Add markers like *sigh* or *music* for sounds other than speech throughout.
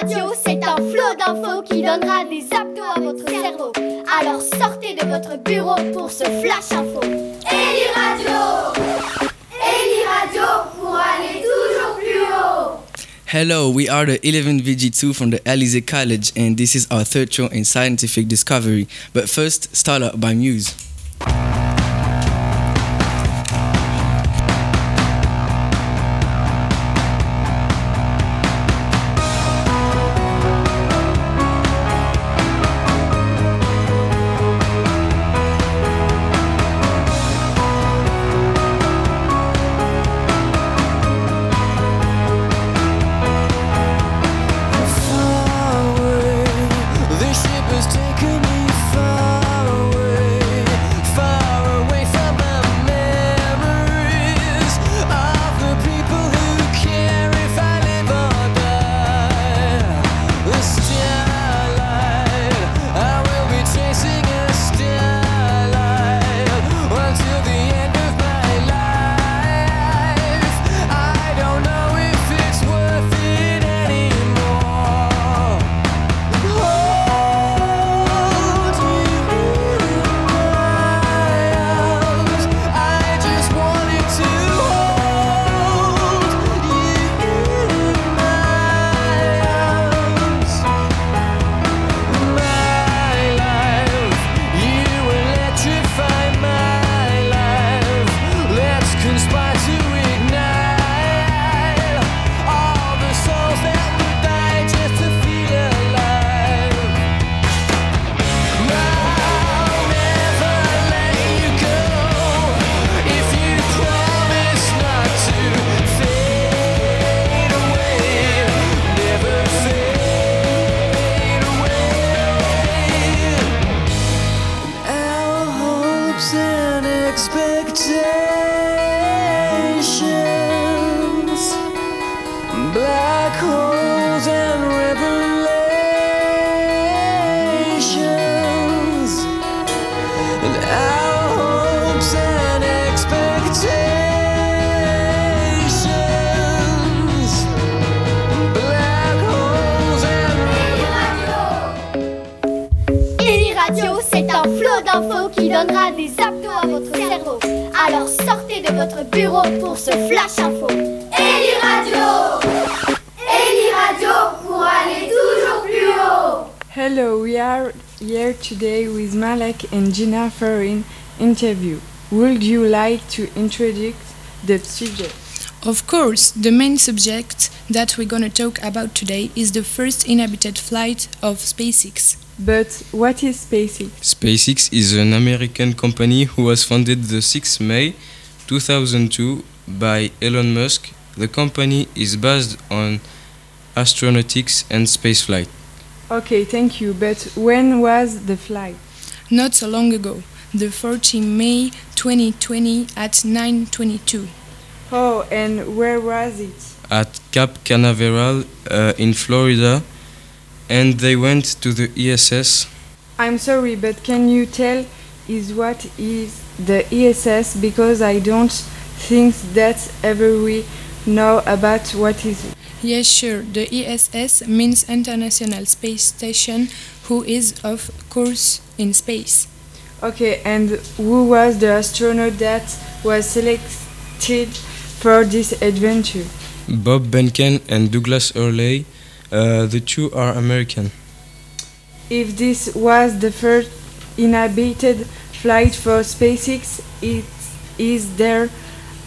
Radio, c'est un flot d'infos qui donnera des abdos à votre cerveau. Alors sortez de votre bureau pour ce flash info. Eli Radio Eli Radio pour aller toujours plus haut. Hello, we are the 11 VG2 from the Alizé College, and this is our third show in scientific discovery. But first, start out by Muse. Donnera des abdos à votre cerveau. Alors sortez de votre bureau pour ce flash info. Eli Radio Eli Radio pour aller toujours plus haut. Hello, we are here today with Malek and Gina for an interview. Would you like to introduce the subject? Of course, the main subject that we're going to talk about today is the first inhabited flight of SpaceX. But what is SpaceX? SpaceX is an American company who was founded the 6th May 2002 by Elon Musk. The company is based on astronautics and spaceflight. Okay, thank you. But when was the flight? Not so long ago, the 14 May 2020 at 9:22. Oh, and where was it? at Cap Canaveral uh, in Florida, and they went to the ESS. I'm sorry, but can you tell is what is the ESS because I don't think that ever we know about what is Yes, sure. The ISS means International Space Station, who is of course in space. Okay, and who was the astronaut that was selected for this adventure? Bob Behnken and Douglas Hurley, uh, the two are American. If this was the first inhabited flight for SpaceX, it is their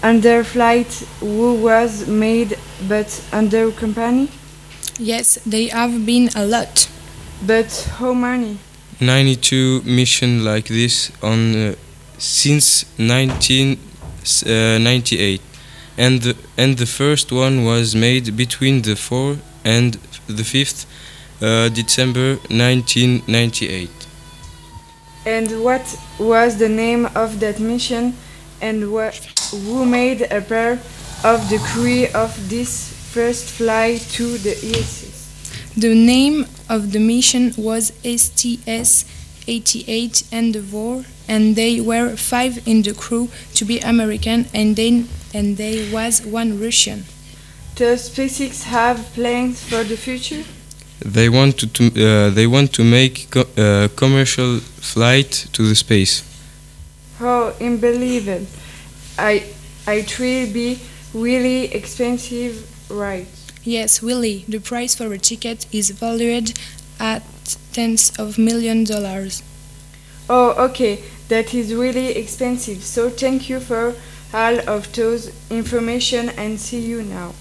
under flight who was made but under company? Yes, they have been a lot. But how many? 92 mission like this on uh, since 1998, and the, and the first one was made between the 4th and the 5th uh, December 1998. And what was the name of that mission and what, who made a pair of the crew of this first flight to the ESS? The name of the mission was STS 88 Endeavour, and they were five in the crew to be American, and then and there was one Russian. Does SpaceX have plans for the future? they want to, to uh, they want to make co- uh, commercial flight to the space. Oh, unbelievable. I, it will be really expensive, right? Yes, really. the price for a ticket is valued at tens of million dollars. Oh, okay. That is really expensive. So thank you for all of those information and see you now.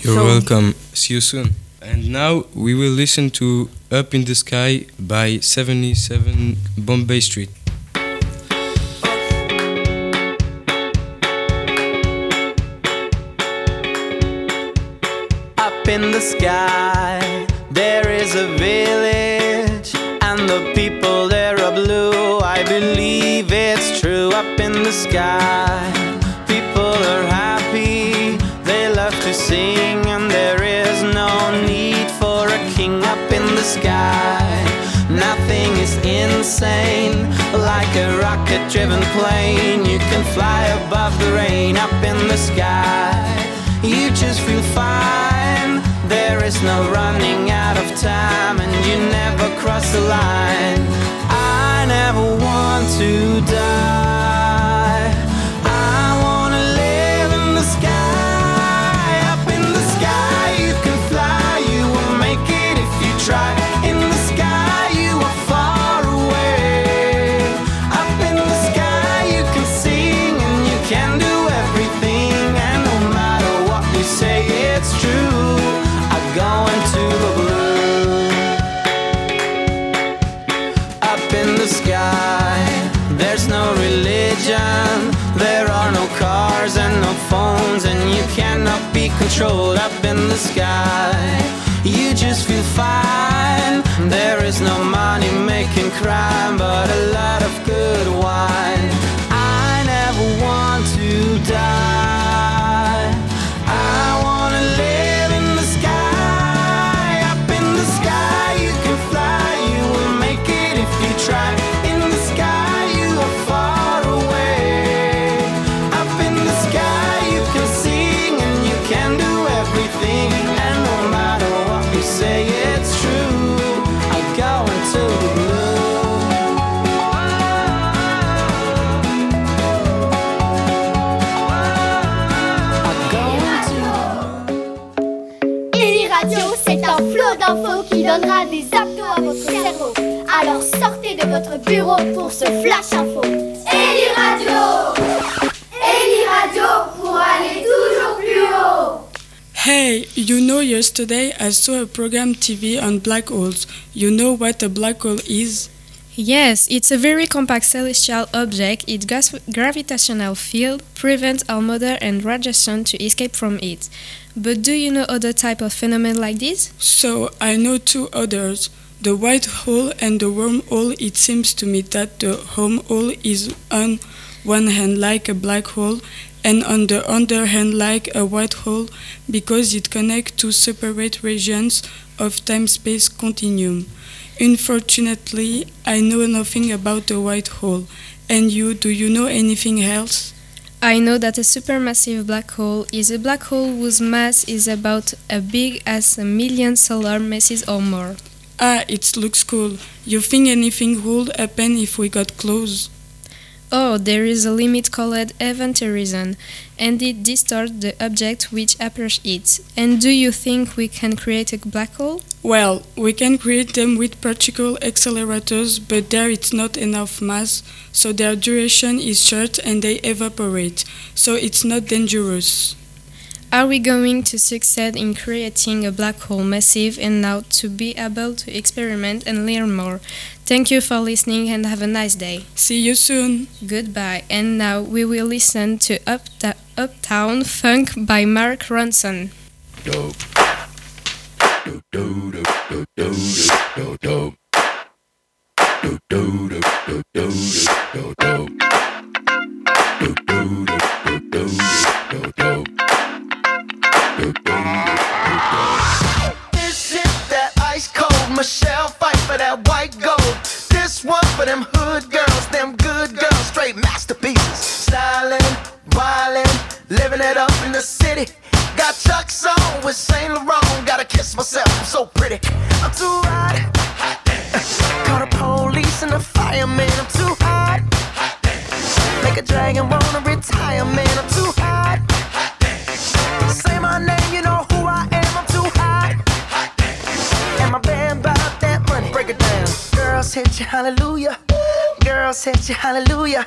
You're So- welcome. See you soon. And now we will listen to Up in the Sky by 77 Bombay Street. Up in the sky, there is a village, and the people there are blue. I believe it's true. Up in the sky, to sing, and there is no need for a king up in the sky. Nothing is insane, like a rocket driven plane. You can fly above the rain up in the sky. You just feel fine. There is no running out of time, and you never cross the line. I never want to die. Controlled up in the sky. You just feel fine. There is no money making crime, but a lot of good wine. C'est un flot d'infos qui donnera des abdos à votre cerveau. Alors sortez de votre bureau pour ce flash info. Eli Radio Eli Radio pour aller toujours plus haut Hey, you know, yesterday I saw a program TV on black holes. You know what a black hole is? Yes, it's a very compact celestial object. Its gravitational field prevents our mother and radiation to escape from it. But do you know other type of phenomenon like this? So I know two others. The white hole and the wormhole. It seems to me that the wormhole is on one hand like a black hole and on the other hand like a white hole because it connects two separate regions of time-space continuum. Unfortunately, I know nothing about the white hole. And you, do you know anything else? I know that a supermassive black hole is a black hole whose mass is about as big as a million solar masses or more. Ah, it looks cool. You think anything would happen if we got close? Oh, there is a limit called event horizon, and it distorts the object which approaches it. And do you think we can create a black hole? Well, we can create them with particle accelerators, but there it's not enough mass, so their duration is short and they evaporate, so it's not dangerous. Are we going to succeed in creating a black hole massive and now to be able to experiment and learn more? Thank you for listening and have a nice day. See you soon! Goodbye. And now we will listen to Upta- Uptown Funk by Mark Ronson. City. Got Chuck's on with Saint Laurent. Gotta kiss myself, I'm so pretty. I'm too hot. hot Call the police and the fireman. I'm too hot. hot Make a dragon wanna retire, man. I'm too hot. hot Say my name, you know who I am. I'm too hot. hot And my band bought that money. Break it down. Girls hit you, hallelujah. Girls hit you, hallelujah.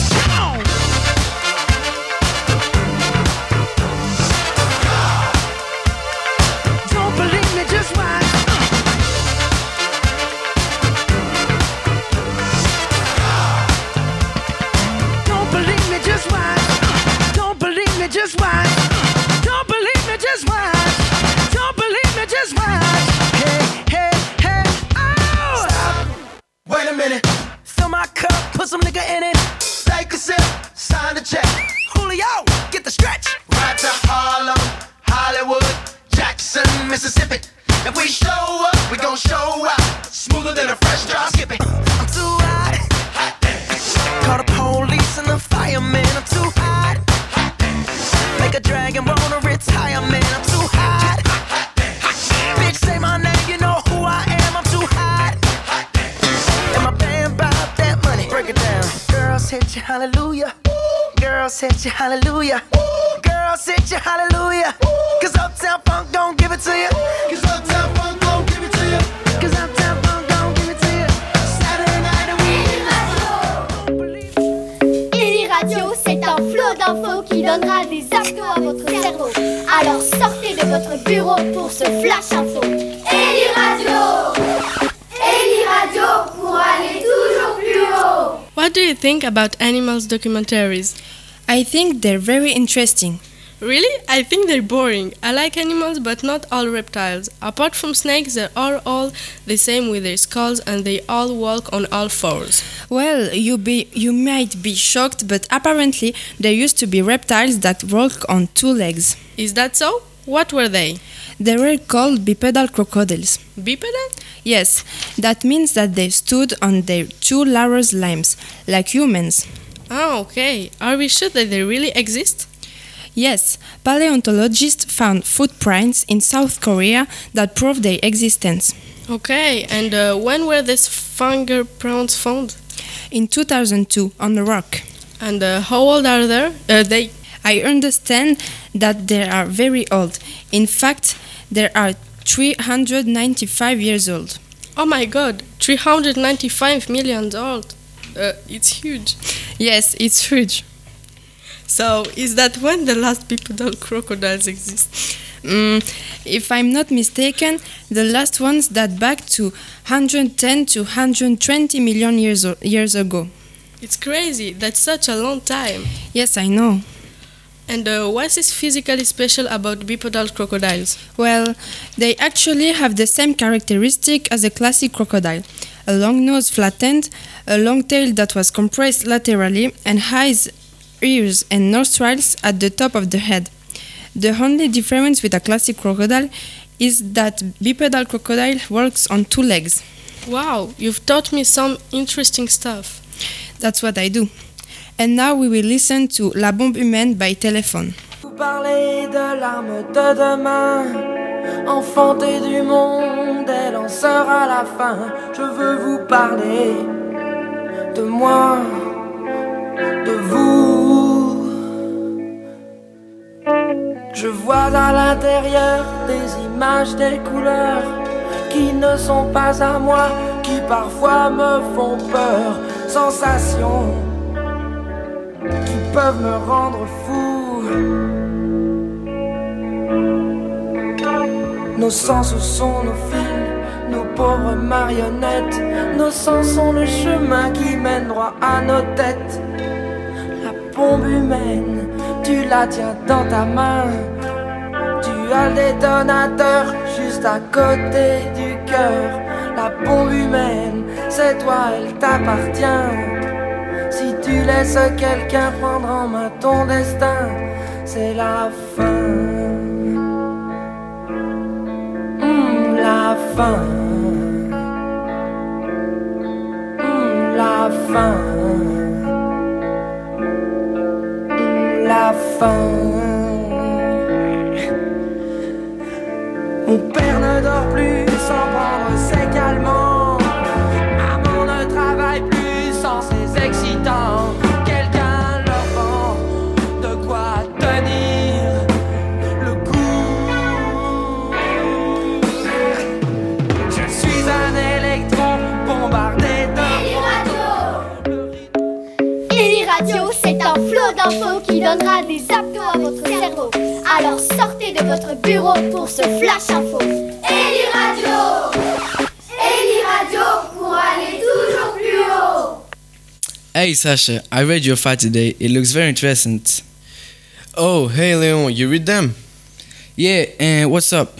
Hit you, hallelujah. Girls hit you, hallelujah. Cause Uptown Funk don't give it to you. Cause Uptown Funk don't give it to you. Cause Uptown Funk don't give it to you. Saturday night and we Eli Radio, c'est un flot d'infos qui donnera des abdos à votre cerveau. Alors sortez de votre bureau pour ce flash info. Eli Radio Eli Radio pour aller toujours plus haut. What do you think about animals documentaries? I think they're very interesting. Really? I think they're boring. I like animals, but not all reptiles. Apart from snakes, they are all the same with their skulls and they all walk on all fours. Well, you be you might be shocked, but apparently there used to be reptiles that walk on two legs. Is that so? What were they? They were called bipedal crocodiles. Bipedal? Yes, that means that they stood on their two lower limbs, like humans. Oh, okay. Are we sure that they really exist? Yes, paleontologists found footprints in South Korea that prove their existence. Okay, and uh, when were these fingerprints found? In 2002, on a rock. And uh, how old are they? Uh, they? I understand that they are very old. In fact, they are 395 years old. Oh my god, 395 million old. Uh, it's huge. Yes, it's huge. So, is that when the last bipedal crocodiles exist? Mm, if I'm not mistaken, the last ones date back to 110 to 120 million years, o- years ago. It's crazy. That's such a long time. Yes, I know. And uh, what is physically special about bipedal crocodiles? Well, they actually have the same characteristic as a classic crocodile a long nose flattened, a long tail that was compressed laterally, and eyes, ears, and nostrils at the top of the head. The only difference with a classic crocodile is that bipedal crocodile walks on two legs. Wow, you've taught me some interesting stuff. That's what I do. And now we will listen to La Bombe Humaine by Téléphone. Vous parlez de l'arme de demain, enfantée du monde, elle en sera la fin. Je veux vous parler de moi, de vous. Je vois à l'intérieur des images, des couleurs qui ne sont pas à moi, qui parfois me font peur. Sensations qui peuvent me rendre fou. Nos sens sont nos fils, pauvres marionnettes. Nos sens sont le chemin qui mène droit à nos têtes. La bombe humaine, tu la tiens dans ta main. Tu as le détonateur juste à côté du cœur. La bombe humaine, c'est toi, elle t'appartient. Si tu laisses quelqu'un prendre en main ton destin, c'est la fin. Hmm, fin. Radio, c'est un flot d'infos qui donnera des abdos à votre cerveau. Alors sortez de votre bureau pour ce flash info. Eli Radio Eli Radio pour aller toujours plus haut. Hey Sasha, I read your fight today. It looks very interesting. Oh, hey Leon, you read them? Yeah, and what's up?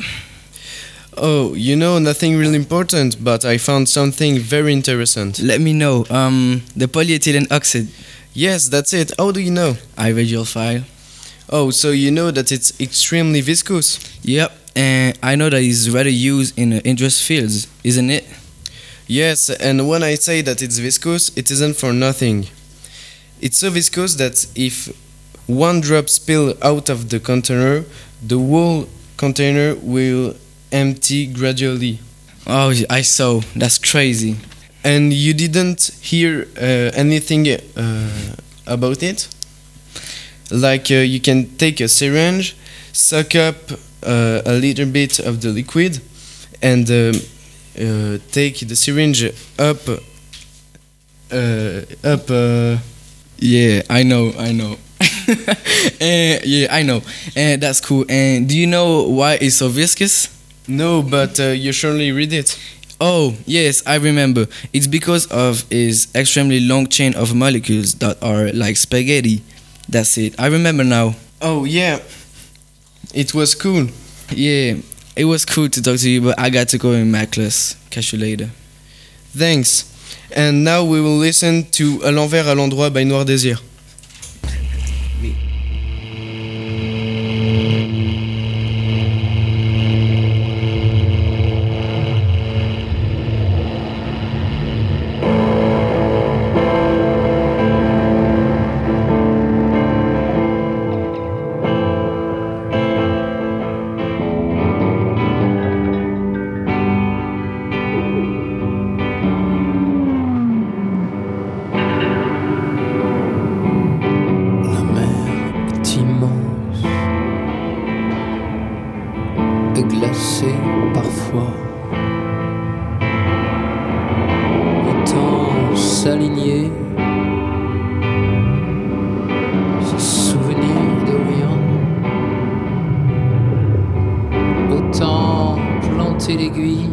Oh, you know, nothing really important, but I found something very interesting. Let me know. Um, the polyethylene oxide. Yes, that's it. How do you know? I read your file. Oh, so you know that it's extremely viscous? Yep, and I know that it's rather used in industrial fields, isn't it? Yes, and when I say that it's viscous, it isn't for nothing. It's so viscous that if one drop spill out of the container, the whole container will empty gradually. Oh, I saw. That's crazy. And you didn't hear uh, anything uh, about it? Like uh, you can take a syringe, suck up uh, a little bit of the liquid, and um, uh, take the syringe up, uh, up. Uh, Yeah, I know, I know. and *laughs* yeah, I know. And that's cool. And do you know why it's so viscous? no, but uh, you surely read it. Oh, yes, I remember. It's because of his extremely long chain of molecules that are like spaghetti. That's it. I remember now. Oh yeah, it was cool. Yeah, it was cool to talk to you, but I got to go in my class. Catch you later. Thanks. And now we will listen to À l'envers à l'endroit by Noir Désir. Autant s'aligner, se souvenir de rien. Autant planter l'aiguille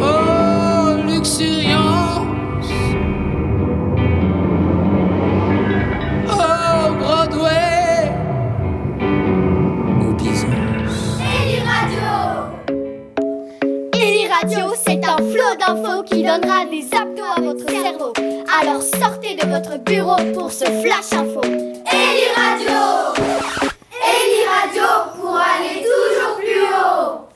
Oh, luxuriance Oh, Broadway au Byzance. Eli Radio Eli Radio, c'est un flot d'infos qui donnera des abdos à votre cerveau. Alors sortez de votre bureau pour ce flash info.